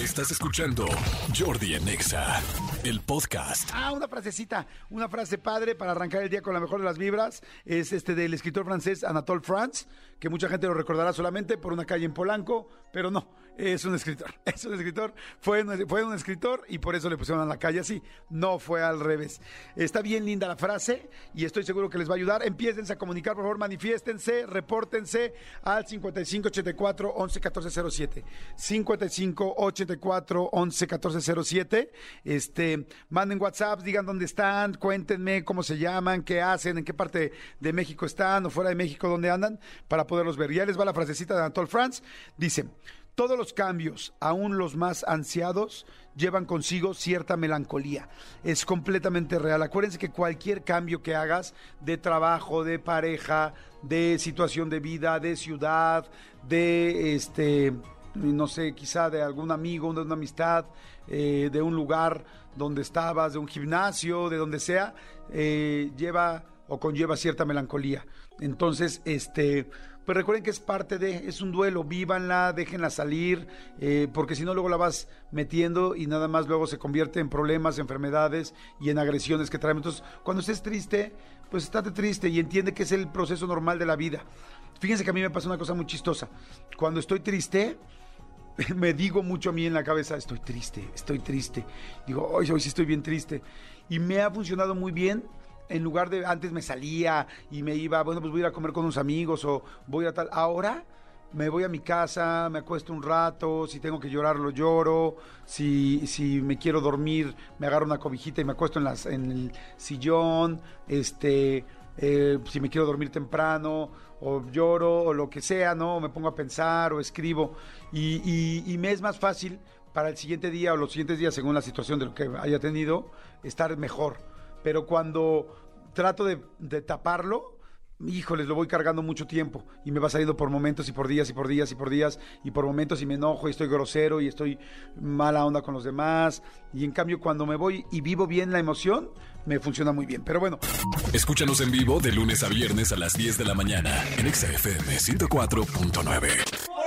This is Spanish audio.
Estás escuchando Jordi Anexa, el podcast. Ah, una frasecita, una frase padre para arrancar el día con la mejor de las vibras. Es este del escritor francés Anatole France, que mucha gente lo recordará solamente por una calle en Polanco, pero no, es un escritor. Es un escritor, fue, fue un escritor y por eso le pusieron a la calle así. No fue al revés. Está bien linda la frase y estoy seguro que les va a ayudar. Empiecen a comunicar, por favor, manifiéstense, repórtense al 5584 11 1407. 5584 11 1407. Este, manden WhatsApp, digan dónde están, cuéntenme cómo se llaman, qué hacen, en qué parte de México están o fuera de México dónde andan para poderlos ver. Ya les va la frasecita de Anatole France. Dice, todos los cambios, aún los más ansiados, llevan consigo cierta melancolía. Es completamente real. Acuérdense que cualquier cambio que hagas de trabajo, de pareja, de situación de vida, de ciudad, de este no sé, quizá de algún amigo, de una amistad, eh, de un lugar donde estabas, de un gimnasio, de donde sea, eh, lleva o conlleva cierta melancolía. Entonces, este, pues recuerden que es parte de, es un duelo, vívanla, déjenla salir, eh, porque si no luego la vas metiendo y nada más luego se convierte en problemas, enfermedades y en agresiones que traemos. Entonces, cuando estés triste, pues estate triste y entiende que es el proceso normal de la vida. Fíjense que a mí me pasa una cosa muy chistosa. Cuando estoy triste, me digo mucho a mí en la cabeza, estoy triste, estoy triste. Digo, hoy, hoy sí estoy bien triste. Y me ha funcionado muy bien. En lugar de antes me salía y me iba, bueno, pues voy a ir a comer con unos amigos o voy a tal. Ahora me voy a mi casa, me acuesto un rato, si tengo que llorar lo lloro, si, si me quiero dormir me agarro una cobijita y me acuesto en, las, en el sillón, este, eh, si me quiero dormir temprano o lloro o lo que sea, ¿no? Me pongo a pensar o escribo y, y, me es más fácil para el siguiente día o los siguientes días, según la situación de lo que haya tenido, estar mejor. Pero cuando trato de, de taparlo, híjoles, lo voy cargando mucho tiempo y me va saliendo por momentos y por días y por días y por días y por momentos y me enojo y estoy grosero y estoy mala onda con los demás y en cambio cuando me voy y vivo bien la emoción, me funciona muy bien. Pero bueno. Escúchanos en vivo de lunes a viernes a las 10 de la mañana en XFM 104.9.